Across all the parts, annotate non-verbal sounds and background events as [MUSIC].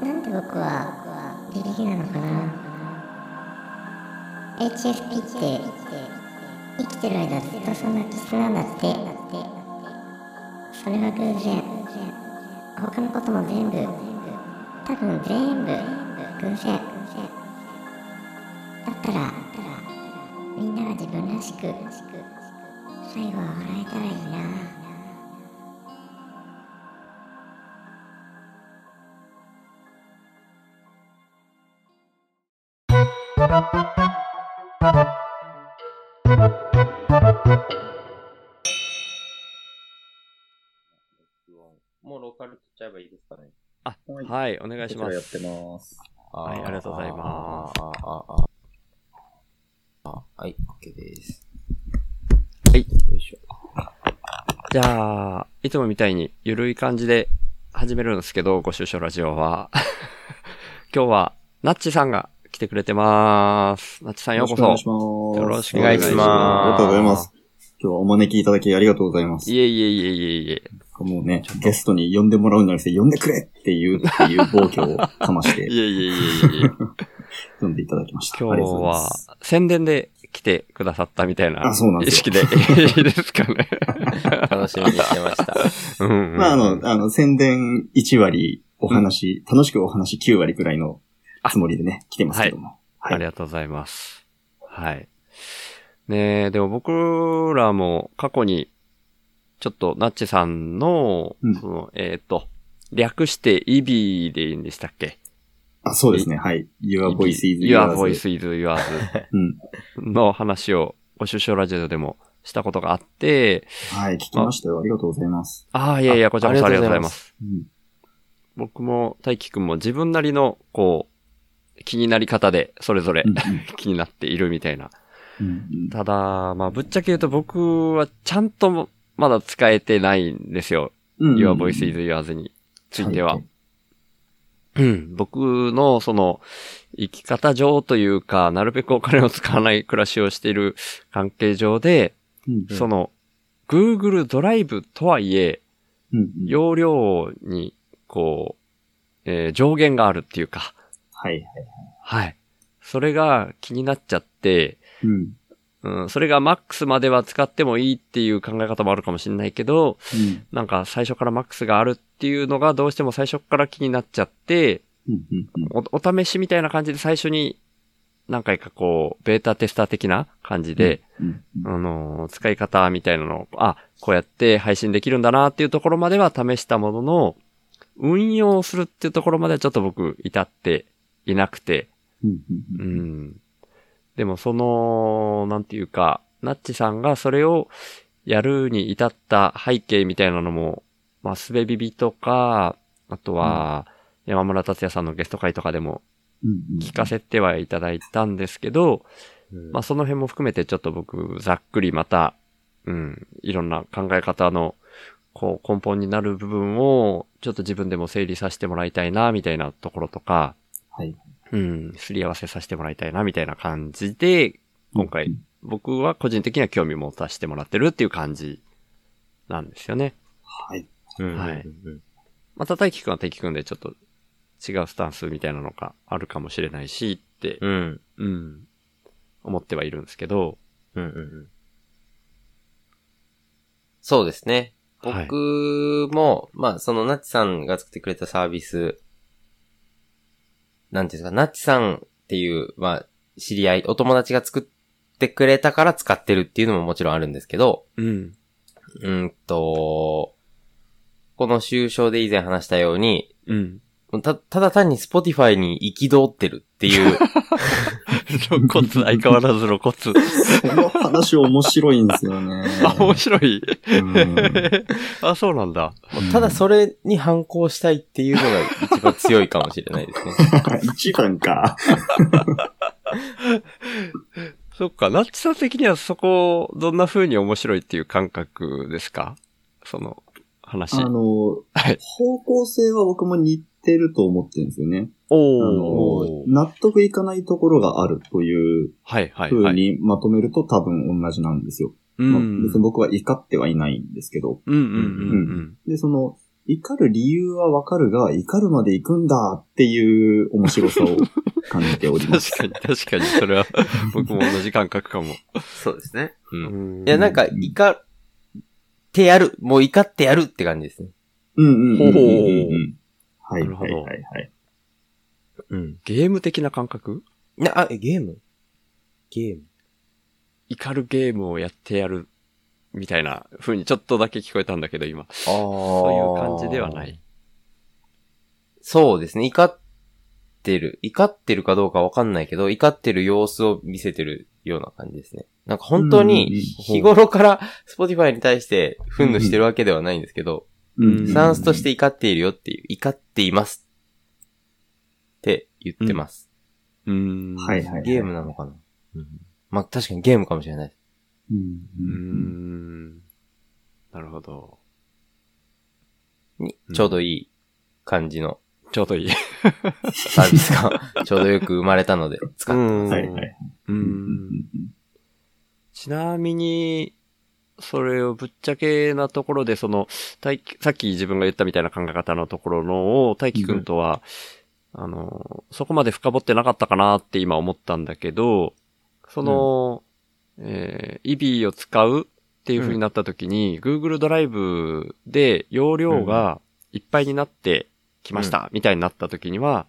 なんで僕はビビリなのかな。HSP って生きてる間ずっとそんな気質なんだって。それは偶然。他のことも全部。多分全部偶然。だったらみんなが自分らしく最後は笑えたらいいな。もうローカル取っちゃえばいいですかね。あ、はいはい、お願いしまこちらやっす。てます。はいありがとうございますあはい、OK です。はい。よいしょ。じゃあ、いつもみたいにゆるい感じで始めるんですけど、ご出所ラジオは。今日は、ナッチさんが来てくれてます。ナッチさんようこそ。よろしくお願いします。よろしくお願いしますありがとうございます。今日はお招きいただきありがとうございます。いえいえいえいえいえ。もうね、ゲストに呼んでもらうんじゃなくて、呼んでくれっていう、っていう暴挙をかまして [LAUGHS] い、えいえいえいえ。呼んでいただきました。今日はす。宣伝で来てくださったみたいなあそうなん意ですよ識で [LAUGHS] いいですかね。楽しみにしてました。うんうんまあ、あの、あの、宣伝1割、お話、楽しくお話9割くらいのつもりでね、来てますけども。ありがとうございます。はい。ねえ、でも僕らも過去に、ちょっとナッチさんの、うんその、えっ、と、略してイビーでいいんでしたっけ？あ、そうですね。はい。Your voice is Your yours. voice is yours [LAUGHS] うん。の話を、ご出所ラジオでもしたことがあって、はい、聞きましたよ。ありがとうございます。ああ、いやいや、こちらこそありがとうございます。うん。僕も大輝くんも自分なりの、こう、気になり方で、それぞれうん [LAUGHS] 気になっているみたいなただ、まあ、ぶっちゃけ言うと僕はちゃんとまだ使えてないんですよ。うん。Your Voice is Yours については。はいうん。僕のその生き方上というか、なるべくお金を使わない暮らしをしている関係上で、うんその Google ドライブとはいえ、うんうん容量にこう、えー上限があるっていうか、はいはい。はい。それが気になっちゃって、うん。うん、それがマックスまでは使ってもいいっていう考え方もあるかもしれないけど、うん。なんか最初からマックスがあるっていうのがどうしても最初から気になっちゃって、うんうんうんおお試しみたいな感じで最初に何回かこう、ベータテスター的な感じで、うんうんあのー、使い方みたいなのを、あ、こうやって配信できるんだなっていうところまでは試したものの、運用するっていうところまではちょっと僕至っていなくて、うん。でもその、なんていうか、ナッチさんがそれをやるに至った背景みたいなのも、まあ、すべビビとか、あとは、山村達也さんのゲスト会とかでも聞かせてはいただいたんですけど、うん。まあその辺も含めてちょっと僕、ざっくりまた、うん、いろんな考え方の、こう、根本になる部分を、ちょっと自分でも整理させてもらいたいな、みたいなところとか、はい。うん、すり合わせさせてもらいたいな、みたいな感じで、今回、うん僕は個人的には興味持たせてもらってるっていう感じなんですよね。はい。うんはいうんまた大輝くんは大輝くんでちょっと違うスタンスみたいなのがあるかもしれないしって、うん。うん、思ってはいるんですけど、うんうんうんそうですね。はい僕も、まあ、そのナッチさんが作ってくれたサービス、なんていうんですか、ナッチさんっていう、まあ、知り合い、お友達が作ってくれたから使ってるっていうのももちろんあるんですけど、うん、うんと、この終章で以前話したように、うん。た、ただ単に Spotify に憤ってるっていう、[LAUGHS] [LAUGHS] 露骨、相変わらず露骨。この話面白いんですよね。[LAUGHS] あ、面白い？うんあ、そうなんだ。ただそれに反抗したいっていうのが一番強いかもしれないですね。[LAUGHS] 一番か。そっか、ナッチさん的にはそこ、どんな風に面白いっていう感覚ですか？その、話。あの、はい方向性は僕も似てると思ってるんですよね。あおの、納得いかないところがあるというはいはい風はい。にまとめると多分同じなんですよ。うまあん。別に僕は怒ってはいないんですけど。うんうんうんで、その、怒る理由はわかるが、怒るまで行くんだっていう面白さを感じております。[LAUGHS] 確かに、確かに、それは、[LAUGHS] 僕も同じ感覚かも。そうですね。うんいや、なんか、怒ってやる。もう怒ってやるって感じですね。うんうんうんうんうんうん。ほうはいなるほどはいはいはい。うん。ゲーム的な感覚？な、あ、えゲーム？ゲーム怒るゲームをやってやる、みたいな風にちょっとだけ聞こえたんだけど、今。ああ。そういう感じではない。。そうですね。怒ってる。怒ってるかどうかわかんないけど、怒ってる様子を見せてるような感じですね。なんか本当に日頃から Spotify に対して憤怒してるわけではないんですけど、うんスタンスとして怒っているよっていう、怒っていますって言ってます。うーん。はいはい。ゲームなのかな、うん、まあ確かにゲームかもしれない。うん。うん。ん。なるほど。にうん。ちょうどいい感じの。ちょうどいい。サービスがちょうどよく生まれたので使ってます。はいはい。うーん。ちなみに、それをぶっちゃけなところで、その、大輝さっき自分が言ったみたいな考え方のところのを、大輝くん。とは、あの、そこまで深掘ってなかったかなって今思ったんだけど、その、えー、イビーを使うっていう風になった時に、Google ドライブで容量がいっぱいになってきました、みたいになった時には、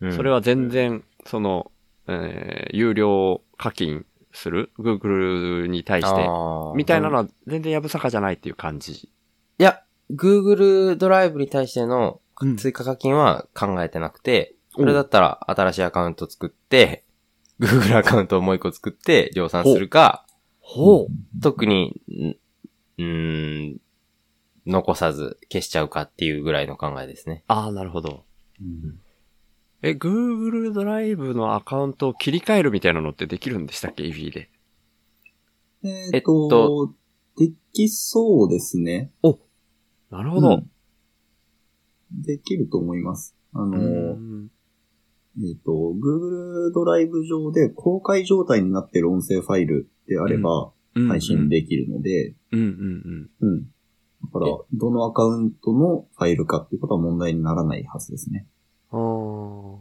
うんそれは全然、その、えー有料課金する ?Google に対して。みたいなのは全然やぶさかじゃないっていう感じ。いや、Google ドライブに対してのうん追加課金は考えてなくて、これだったら新しいアカウント作って、[LAUGHS] Google アカウントをもう一個作って量産するか、ほ特に、んうーん、残さず消しちゃうかっていうぐらいの考えですね。ああ、なるほど。うんえ、Google ドライブのアカウントを切り替えるみたいなのってできるんでしたっけ ?EV で。ええっっとと、できそうですね。なるほど。うんできると思います。あの、うんえっ、と、Google ドライブ上で公開状態になっている音声ファイルであれば配信できるので、うんうんうん。だから、どのアカウントのファイルかっていうことは問題にならないはずですね。うん。あ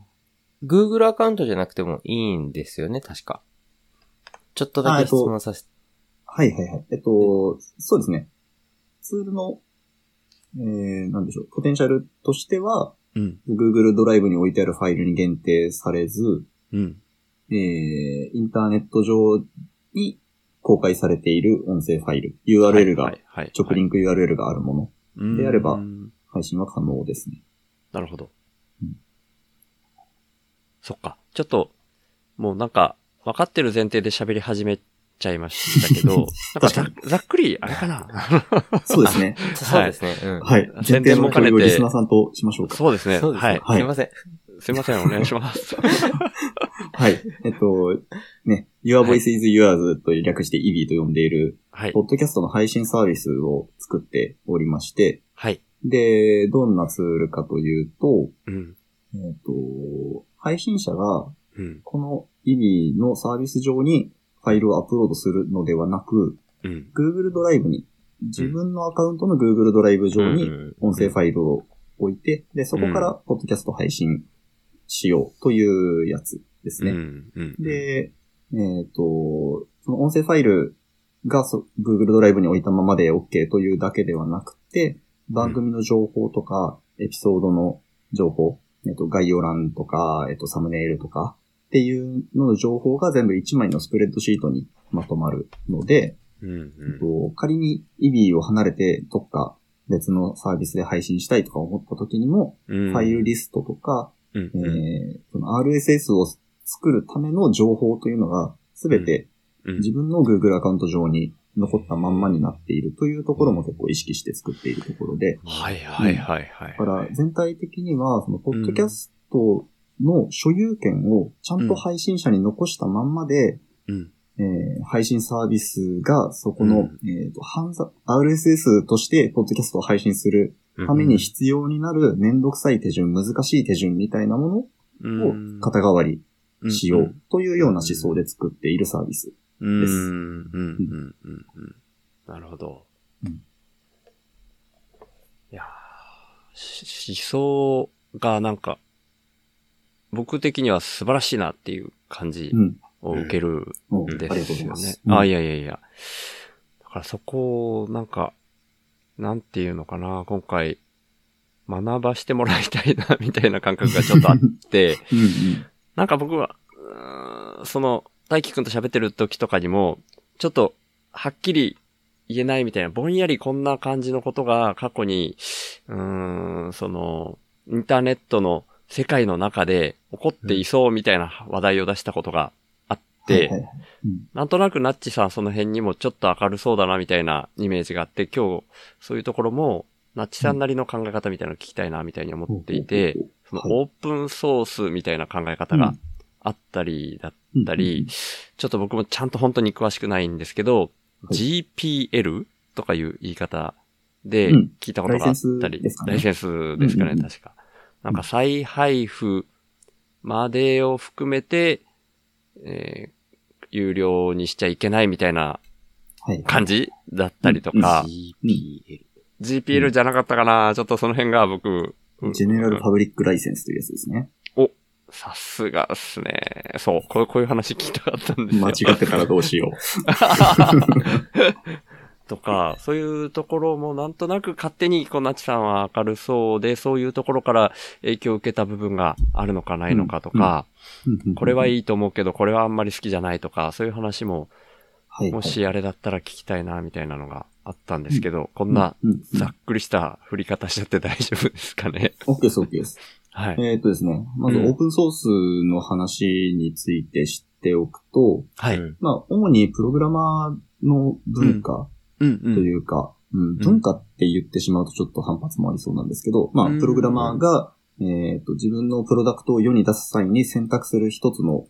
Google アカウントじゃなくてもいいんですよね、確か。ちょっとだけ質問させて。はいはいはい。えっと、そうですね。ツールの、えー、なんでしょう、ポテンシャルとしては、ーうん。Google ドライブに置いてあるファイルに限定されず、うん。えー、インターネット上に公開されている音声ファイル、URL が、直リンク URL があるもの、であればうん配信は可能ですね。なるほど。うんそっか。ちょっと、もうなんか、分かってる前提で喋り始めちゃいましたけど、[LAUGHS] なんかざざっくり、あれかな？そうですね。[LAUGHS] そうですね。うん。はい。前宣提の伝も兼ねてリスナーさんとしましょうか。そうですね。そうですね。はい。はいすいません。すいません、お願いします。[LAUGHS] はい。えっと、ね、Your Voice is Yours と略して EV と呼んでいる、はいポ。ッドキャストの配信サービスを作っておりまして、はい。で、どんなツールかというと、うん。えっと、配信者がうん。この EV のサービス上にファイルをアップロードするのではなく、うん。Google ドライブに、自分のアカウントの Google ドライブ上にうん音声ファイルを置いて、で、そこからポッドキャスト配信しようというやつですね。うん。うん。で、えっ、と、その音声ファイルがそ Google ドライブに置いたままで OK というだけではなくて、番組の情報とか、エピソードの情報、えっ、と、概要欄とか、えっ、と、サムネイルとかっていうのの情報が全部1枚のスプレッドシートにまとまるので、うん。えっと仮に EB を離れてどっか別のサービスで配信したいとか思った時にも、うん。ファイルリストとか、うん。えうん。ーその RSS を作るための情報というのが、すべてうん自分の Google アカウント上に残ったまんまになっているというところも結構意識して作っているところで、はいはいはいはい。だから全体的には、その、ポッドキャストの所有権をちゃんと配信者に残したまんまで、うん。えー配信サービスがそこの、うえっ、と、犯罪 RSS としてポッドキャストを配信するために必要になるめんどくさい手順、難しい手順みたいなものを肩代わりしようというような思想で作っているサービス。うん。ですうん。うん。うん。うん。なるほど。うん。いやし思想がなん。か、僕的には素晴らしいなっていう感じうん。を受けるうんんですよねあ、いやいやいや。だからそこを、なんか、なんていうのかな、今回、学ばしてもらいたいな、みたいな感覚がちょっとあって、[LAUGHS] うんうん。なんか僕は、その、大輝くんと喋ってる時とかにも、ちょっと、はっきり言えないみたいな、ぼんやりこんな感じのことが過去に、うーん、その、インターネットの世界の中で起こっていそうみたいな話題を出したことがあって、はいはいはい。うん。なんとなくナッチさんその辺にもちょっと明るそうだなみたいなイメージがあって、今日そういうところも、ナッチさんなりの考え方みたいなのを聞きたいなみたいに思っていて、そのはい。オープンソースみたいな考え方があったりだったり、ちょっと僕もちゃんと本当に詳しくないんですけど、はい。GPL とかいう言い方でうん。聞いたことがあったり、ライセンスですかね。確か。なんか再配布までを含めて、えー有料にしちゃいけないみたいなはい。感じだったりとか、GPL。GPL じゃなかったかな、ちょっとその辺が僕、うんジェネラルパブリックライセンスというやつですね。さすがっすね。そう、こうこういう話聞きたかったんですよ。間違ってたらどうしよ [LAUGHS] とか、そういうところもなんとなく勝手に、こう、なちさんは明るそうで、そういうところから影響を受けた部分があるのかないのかとか、う。これはいい。いと思うけど、これはあんまり好きじゃないとか、そういう話も、はい。もしあれだったら聞きたいな、みたいなのがあったんですけど、こんなざっくりした振り方しちゃって大丈夫ですかね？OK です、OK です。[LAUGHS] はい。えっとですね、まずうんオープンソースの話について知っておくと、はい。うんまあ、主にプログラマーの文化とん。いうか、うん文化って言ってしまうとちょっと反発もありそうなんですけど、まあ、うんプログラマーが、えっと、自分のプロダクトを世に出す際に選択する一つの方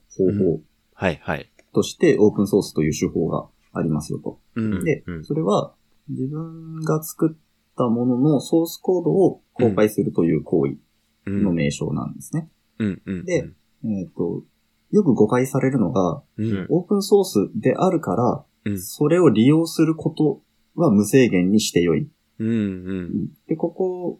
法はいはい。として、オープンソースという手法がありますよと。うん。でうん、それは自分が作ったもののソースコードを公開するという行為うんの名称なんですね。うんうん。でえっ、と、よく誤解されるのが、うん、オープンソースであるから、うんそれを利用することは無制限にしてよい。うんうん。で、ここを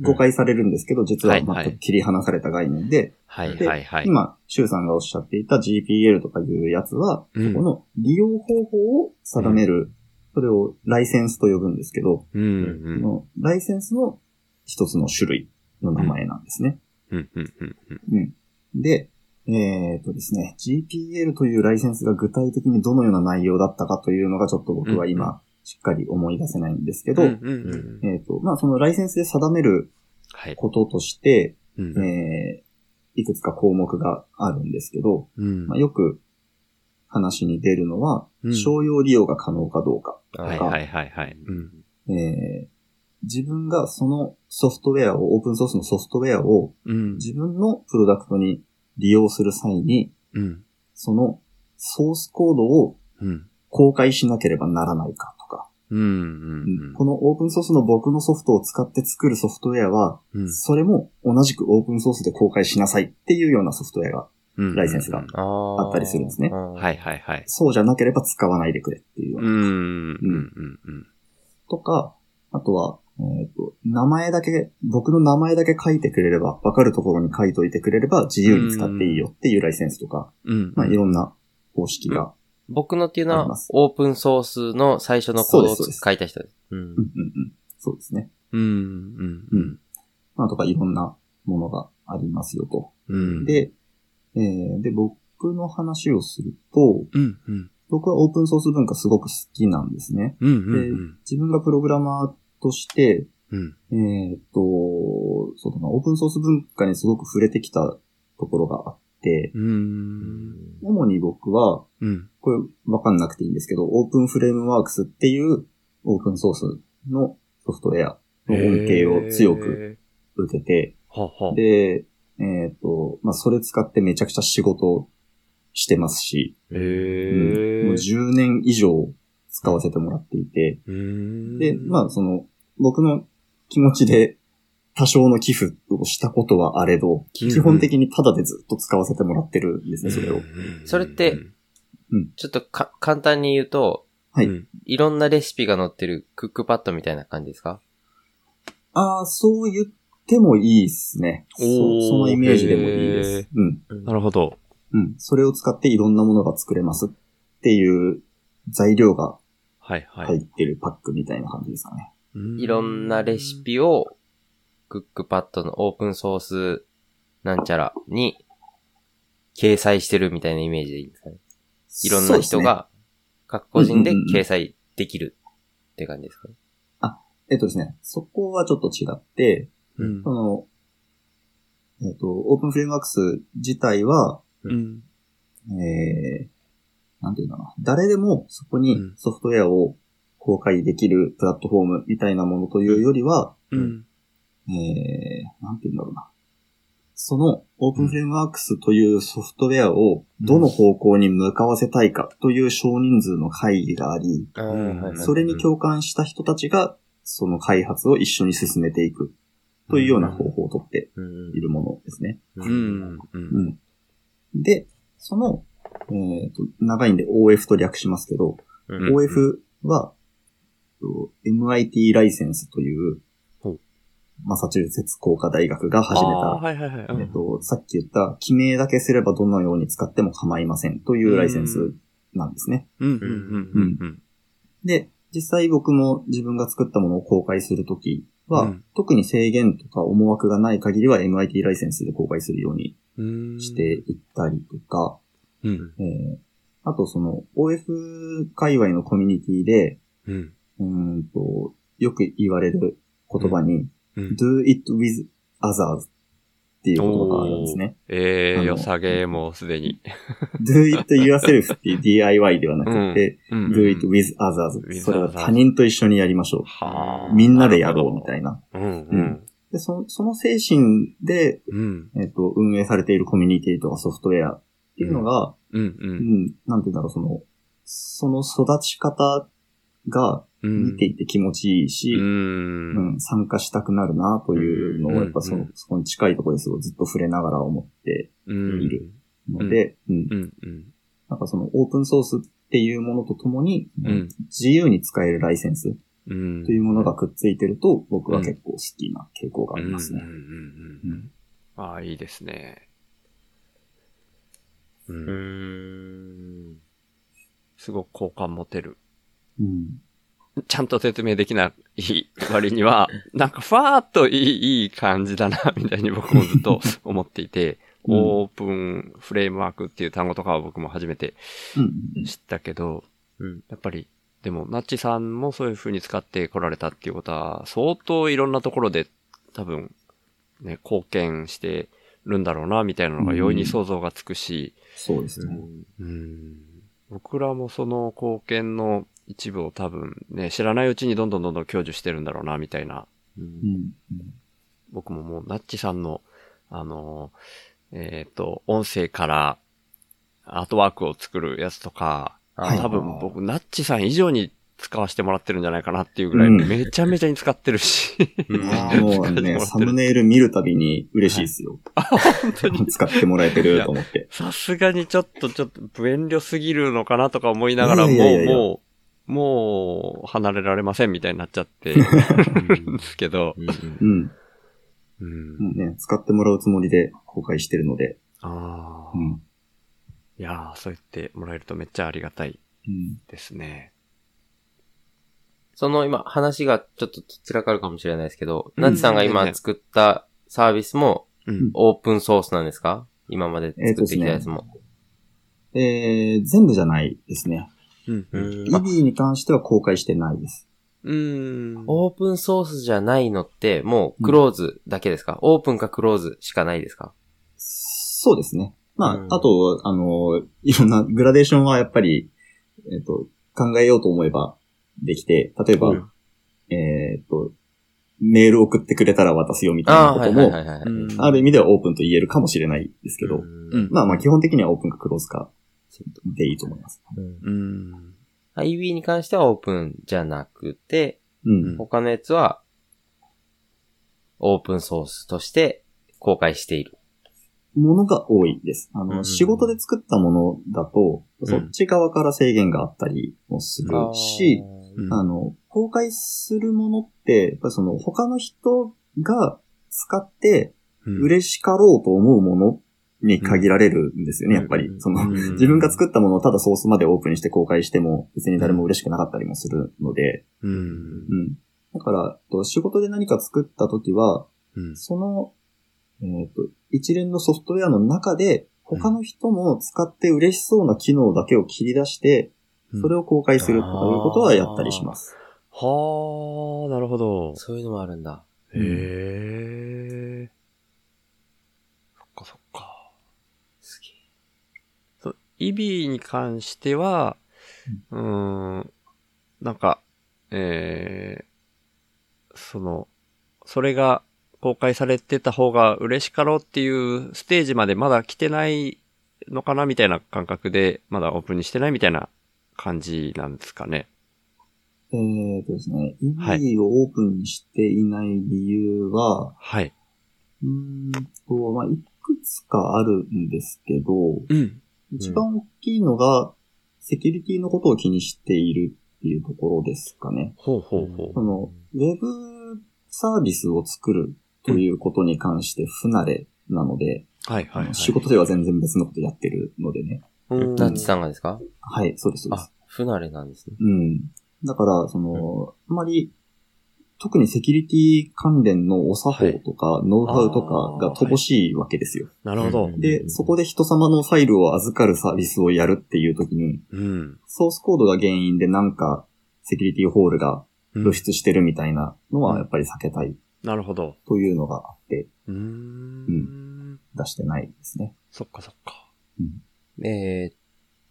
誤解されるんですけど、実ははいはい全く切り離された概念で、はいではいはい。今、シュウさんがおっしゃっていた GPL とかいうやつは、うんこの利用方法を定める、それをライセンスと呼ぶんですけど、うんうこん。のライセンスの一つの種類の名前なんですね。うんうんうんうん。うん。で、えっ、とですね、GPL というライセンスが具体的にどのような内容だったかというのがちょっと僕はうん今、しっかり思い出せないんですけど、うんうんうん。えっ、と、まあ、そのライセンスで定めるはい。こととして、うんえーいくつか項目があるんですけど、うんまあ、よく話に出るのは、うん商用利用が可能かどうか。はいはいはいはい。うん。えー自分がそのソフトウェアを、オープンソースのソフトウェアをうん。自分のプロダクトに利用する際に、うん。そのソースコードをうん。公開しなければならないかとか、うん。うん。このオープンソースの僕のソフトを使って作るソフトウェアは、うん。それも同じくオープンソースで公開しなさいっていうようなソフトウェアが、うん。ライセンスがああったりするんですねははいはいはい。そうじゃなければ使わないでくれっていうような。うん。うん。うん。とか、あとは、えっ、と、名前だけ、僕の名前だけ書いてくれれば、わかるところに書いといてくれれば自由に使っていいよっていうライセンスとか、うん。まあいろんな方式が、僕のっていうのはオープンソースの最初のコードを書いた人です。うんうんうんうん、そうですね。うん。うん。うん。まあとかいろんなものがありますよと。うん。、で、えーで、僕の話をすると、うん。うん。僕はオープンソース文化すごく好きなんですね。うん。うん。自分がプログラマーとして、うん。えーっと、そうだな、オープンソース文化にすごく触れてきたところがあって、うん。主に僕は、うん。これわかんなくていいんですけど、オープンフレームワークスっていうオープンソースのソフトウェアの恩恵を強く受けて。で、えーっと、まあ、それ使ってめちゃくちゃ仕事してますし、へうんもうえ。10年以上使わせてもらっていて、うん。で、まあ、その、僕の気持ちで多少の寄付をしたことはあれど、基本的にタダでずっと使わせてもらってるんですね、それを。それってちょっとか、簡単に言うと、はいうんいろんなレシピが載ってるクックパッドみたいな感じですか？ああ、そう言ってもいいですね。そそのイメージでもいいでへす。うん。なるほど。うん。それを使っていろんなものが作れますっていう材料がはいはい。入ってるパックみたいな感じですかね。うんいろんなレシピを、クックパッドのオープンソースなんちゃらに掲載してるみたいなイメージでいいんですかね。いろんな人が、各個人で掲載できるって感じですかね。えっとですね、そこはちょっと違って、うんそ。の、えっと、オープンフレームワークス自体は、うん。えー、なんていうのかな。誰でもそこにうんソフトウェアを公開できるプラットフォームみたいなものというよりは、うん。えー、なんていうんだろうな。そのオープンフレームワークスというソフトウェアをどの方向に向かわせたいかという少人数の会議があり、あーはいはいそれに共感した人たちがその開発を一緒に進めていくというような方法をとってうんいるものですね。う。うんう。うんん。で、その、えっ、と、長いんで OF と略しますけど、うん OF は、と MIT ライセンスというマサチューセッツ工科大学が始めた、はいはいはい。うんえっ、と、さっき言った、記名だけすればどのように使っても構いませんというライセンスなんですね。うんうんうんうんうん。で、実際僕も自分が作ったものを公開するときは、うん特に制限とか思惑がない限りは MIT ライセンスで公開するようにうんしていったりとか、うん。えーあとその OF 界隈のコミュニティで、うん。うーんと、よく言われる言葉に、うん。do it with others っていう言葉があるんですね。ええ、あの良さげもうすでに。[LAUGHS] do it yourself っていう DIY ではなくて、うん。do it with others。それは他人と一緒にやりましょはあ。う。みんなでやろうみたいな。な。うんうん。で、そその精神で、うん。えっ、と、運営されているコミュニティとかソフトウェアっていうのが、うんう。うんん、なんて言うんだろう、その、その育ち方がうん。見ていて気持ちいいし、う。うんん、参加したくなるなというのを、うんやっぱその、うんそこに近いところですごいずっと触れながら思ってうん。いるので、うん。なんかそのオープンソースっていうものとともに、うん自由に使えるライセンスうん。というものがくっついてると、僕は結構好きな傾向がありますね。ああ、いいですね。う。うんん。すごく好感持てる。うん。ちゃんと説明できない割には、[LAUGHS] なんかふわーっといい、いい感じだな、みたいに僕もずっと [LAUGHS] 思っていて、うんオープンフレームワークっていう単語とかは僕も初めてうん。知ったけど、うん。やっぱり、でも、ナッチさんもそういう風に使ってこられたっていうことは、相当いろんなところで多分、ね、貢献してるんだろうな、みたいなのが容易に想像がつくし、そうですね。うん僕らもその貢献の一部を多分ね、知らないうちにどんどんどんどん享受してるんだろうな、みたいな。うん。僕ももう、ナッチさんの、あの、えっ、と、音声からアートワークを作るやつとか、はい多分僕、ナッチさん以上に使わせてもらってるんじゃないかなっていうぐらい、うんめちゃめちゃに使ってるし。うんああ、もうね、[LAUGHS] サムネイル見るたびに嬉しいですよ。[LAUGHS] 本当に。使ってもらえてると思って。さすがにちょっと、ちょっと、不遠慮すぎるのかなとか思いながら、も、いうもう、もう、離れられませんみたいになっちゃってるんですけど。うん。うん。もうね、使ってもらうつもりで公開してるので。ああ、いうん。やー、そう言ってもらえるとめっちゃありがたいうん。ですね。その今、話がちょっと散らかるかもしれないですけど、うんナッチさんが今作ったサービスもうん。オープンソースなんですか？今まで作ってきたやつも。えー、全部じゃないですね。うん。う。うんん EB に関しては公開してないです。うん。オープンソースじゃないのって、もうクローズだけですか、オープンかクローズしかないですか？そうですね。まあ、うんあと、あの、いろんなグラデーションはやっぱり、えっ、と、考えようと思えばできて、例えば、うんえっ、と、メール送ってくれたら渡すよみたいなことも、はいはいはい。うんある意味ではオープンと言えるかもしれないですけど、うんまあまあ基本的にはオープンかクローズかでいいと思います。うんうん。IB に関してはオープンじゃなくて、うん。他のやつはオープンソースとして公開している。ものが多いです。あの、うん仕事で作ったものだと、んそっち側から制限があったりもするし、うんあの、公開するものって、やっぱりその他の人が使ってうん嬉しかろうと思うものに限られるんですよね、やっぱり。その、うん自分が作ったものをただソースまでオープンにして公開しても別に誰も嬉しくなかったりもするので、うん。うん。だから、と仕事で何か作った時は、うん。その、えっ、と、一連のソフトウェアの中で、他の人も使って嬉しそうな機能だけを切り出して、それを公開するということはやったりします。はあ、なるほど。そういうのもあるんだ。へえ。そっかそっか。すげえ。そう、イビーに関しては、うーん、なんか、えー、その、それが公開されてた方が嬉しかろうっていうステージまでまだ来てないのかなみたいな感覚で、まだオープンにしてないみたいな感じなんですかね。えーとですね、イはいビーをオープンにしていない理由は、はい。うーんと、まあ、いくつかあるんですけど、うん。一番大きいのが、セキュリティのことを気にしているっていうところですかね。ほうほうほその、ウェブサービスを作るということに関して不慣れなので、う。はいはいはい。仕事では全然別のことやってるのでね。うんナッチさんがですか？はい、そうです、そうであす。、不慣れなんですね。うん。だから、その、あんまり、特にセキュリティ関連のお作法とか、ノウハウとかが乏しいわけですよ。なるほど。うんで、そこで人様のファイルを預かるサービスをやるっていう時に、うん。ソースコードが原因でなんか、セキュリティホールがうん露出してるみたいなのはやっぱり避けたいなるほど。というのがあって、うーん。出してないですね。そっかそっか。えーっ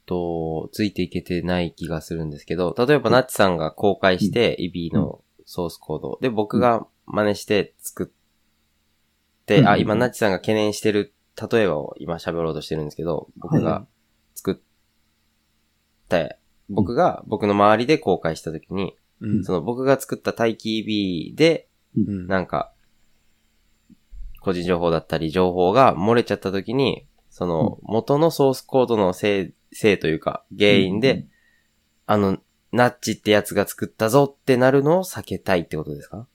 と、ついていけてない気がするんですけど、例えばナッチさんが公開して、イビーのソースコード。で、僕が真似して作って、あ、うん。うん今ナッチさんが懸念してる例えばを今喋ろうとしてるんですけど、僕はが作って、僕が僕の周りで公開したときに、うん。その僕が作った待機 EB で、うん。なんか、個人情報だったり情報が漏れちゃった時に、その元のソースコードのせい、せいというか原因で、あの、ナッチってやつが作ったぞってなるのを避けたいってことですか？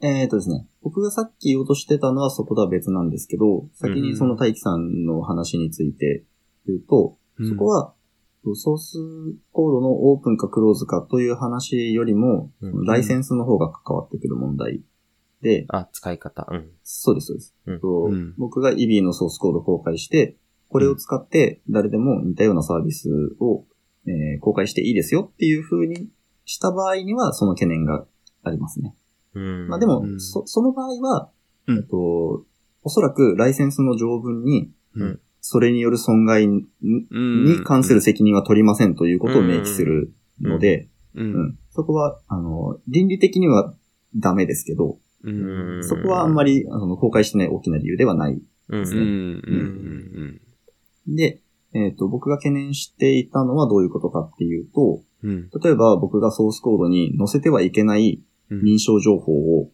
えーとですね、僕がさっき言おうとしてたのはそことは別なんですけど、先にその大輝さんの話について言うと、そこは、ソースコードのオープンかクローズかという話よりも、うん。ライセンスの方が関わってくる問題で、あ、使い方。うん。そうです、そうです。うん。僕が EB のソースコードを公開して、これを使って誰でも似たようなサービスを、えー公開していいですよっていう風にした場合には、その懸念がありますね。うん。まあでも、うんそ、その場合は、うんえっと、おそらくライセンスの条文に、うんそれによる損害に関する責任は取りませんということを明記するので、う。うんんそこは、あの、倫理的にはダメですけど、うん。そこはあんまり、あの、公開してない大きな理由ではない。うん。うん。うん。で、えっ、と、僕が懸念していたのはどういうことかっていうと、うん。例えば僕がソースコードに載せてはいけない認証情報を、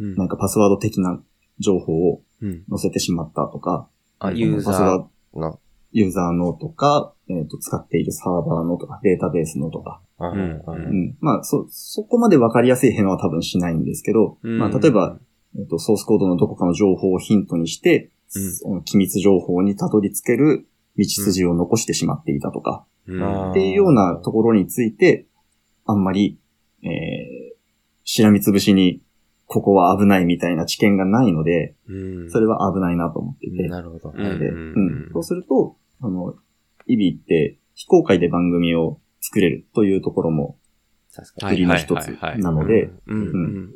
うん。なんかパスワード的な情報をうん。載せてしまったとか、あ、ユーザーの。ユーザーのとか、えっ、と、使っているサーバーのとか、データベースのとか。うんうんうん。まあ、そ、そこまでわかりやすい変は多分しないんですけど、うんまあ、例えば、、えっ、と、ソースコードのどこかの情報をヒントにして、うんその機密情報にたどり着ける道筋を残してしまっていたとか、っていうようなところについて、あんまり、えー、しらみつぶしに、ここは危ないみたいな知見がないので、うん。それは危ないなと思っていて、なるほど。うんはいで、うんうん。そうすると、あの、イビって非公開で番組を作れるというところも。売りの一つなので。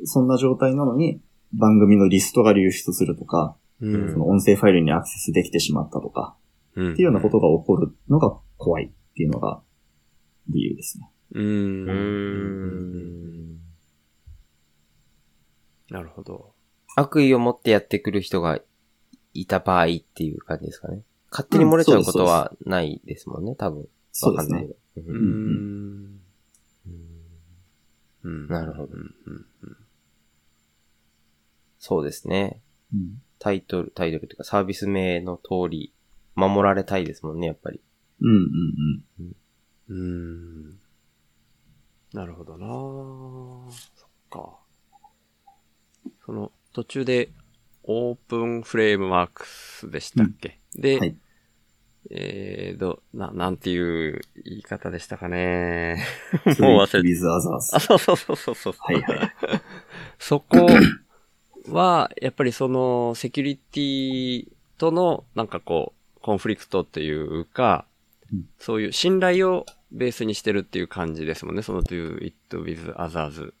そんな状態なのに、番組のリストが流出するとか、うんその音声ファイルにアクセスできてしまったとか、うん。っていうようなことが起こるのが怖いっていうのが理由ですね。うん。うーん。なるほど。悪意を持ってやってくる人がいた場合っていう感じですかね。勝手に漏れちゃうことはないですもんね、多分。そうですね。わかんないけど。ううんん。うんなるほどうんうんそうですね。うんタイトル、タイトルというかサービス名の通り、守られたいですもんね、やっぱり。うんうんうん。うん。なるほどなそっか。その途中でオープンフレームワークスでしたっけ、で、はいえーど、な、なんていう言い方でしたかね。もう忘れて。あ、そうそうそうそうそう。はいはい。そこは、やっぱりその、セキュリティとの、なんかこう、コンフリクトっていうか、うんそういう信頼をベースにしてるっていう感じですもんね。その do it with others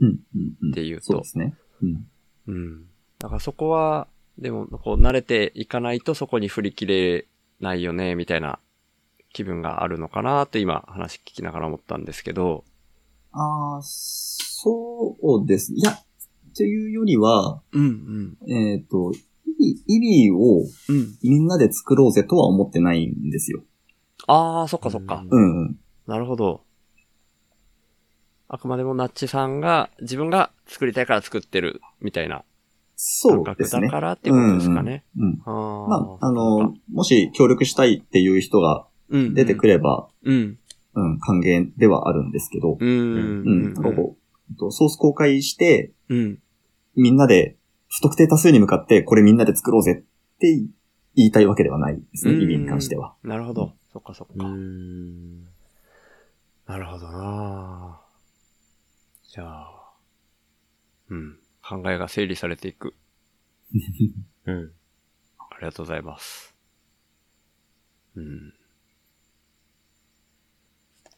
うん、うん、うん。っていうとそうですね。うん。うん。だからそこは、でも、こう、慣れていかないとそこに振り切れないよね、みたいな気分があるのかなって今話聞きながら思ったんですけど、ああ、そうです。いや、というよりは、うん、うん、えっ、と、イビイビをうん。みんなで作ろうぜとは思ってないんですよ。ああ、そっかそっか。うん、うん。なるほど。あくまでもナッチさんが自分が作りたいから作ってるみたいなそう感覚ですね。だからっていうことですかね。うん。あーまあ、あの、もし協力したいっていう人がうん出てくれば、うん。うん、歓迎ではあるんですけど、うん。ううんん、なんかこうとソース公開して、うん。みんなで、不特定多数に向かって、これみんなで作ろうぜって言いたいわけではないですね、うんイビに関しては。なるほど。そっかそっうか。ん。なるほどなじゃあ、うん。考えが整理されていく。[LAUGHS] うん。ありがとうございます。うん。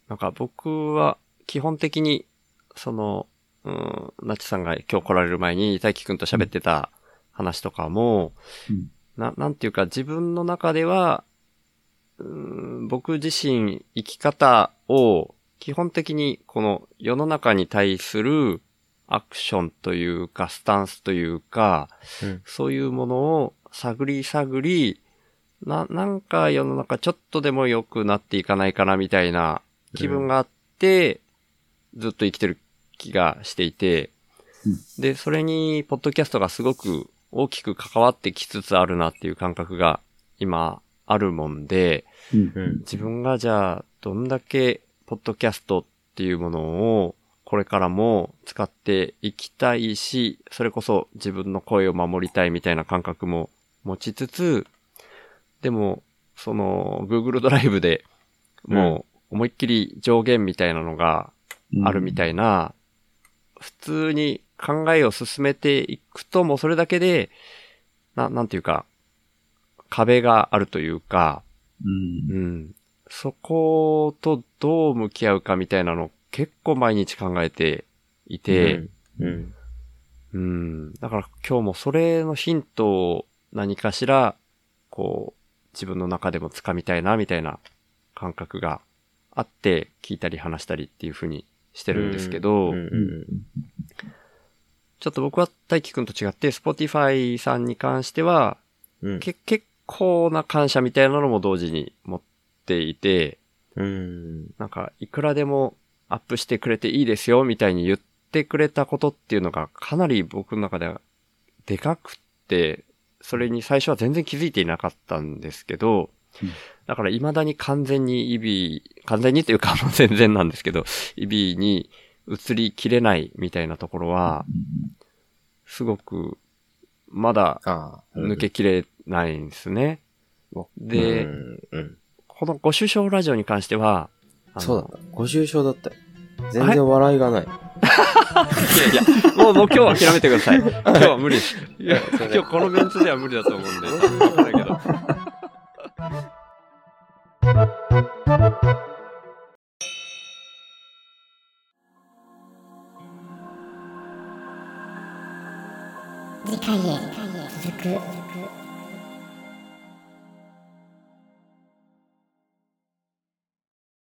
なんか僕は基本的に、その、うん、なちさんが今日来られる前に大輝くんと喋ってた話とかも、うん。な、なんていうか自分の中では、うん、僕自身生き方を基本的にこの世の中に対するアクションというかスタンスというか、うん。そういうものを探り探り、な、なんか世の中ちょっとでも良くなっていかないかなみたいな気分があって、ずっと生きてる気がしていて、で、それに、ポッドキャストがすごく大きく関わってきつつあるなっていう感覚が今あるもんで、うんうん。自分がじゃあ、どんだけ、ポッドキャストっていうものを、これからも使っていきたいし、それこそ自分の声を守りたいみたいな感覚も持ちつつ、でも、その、Google ドライブでもう思いっきり上限みたいなのがあるみたい。いな、普通に考えを進めていくと、もうそれだけで、な、なんていうか、壁があるというか、うんうん。そことどう向き合うかみたいなのを結構毎日考えていて、うん。うん。だから今日もそれのヒントを何かしら、こう、自分の中でも掴みたいなみたいな感覚があって、聞いたり話したりっていう風にしてるんですけど、ちょっと僕は大輝くんと違って、Spotify さんに関しては、うん。け結構な感謝みたいなのも同時に持っていて、うん。なんか、いくらでもアップしてくれていいですよ、みたいに言ってくれたことっていうのが、かなり僕の中ではでかくって、それに最初は全然気づいていなかったんですけど、うんだから未だに完全にイビー、完全にっていうか [LAUGHS] もう全然なんですけど、イビーに移りきれないみたいなところは、すごく、まだ。抜けきれないんですね。で。このご首相ラジオに関しては、そうだ。ご愁傷だったよ。全然笑いがない。[LAUGHS] いやいや、もう、もう今日は諦めてください。今日は無理です。いや、今日このメンツでは無理だと思うんで。次回へ続く。